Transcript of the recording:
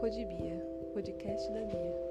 Podibia, podcast da Bia.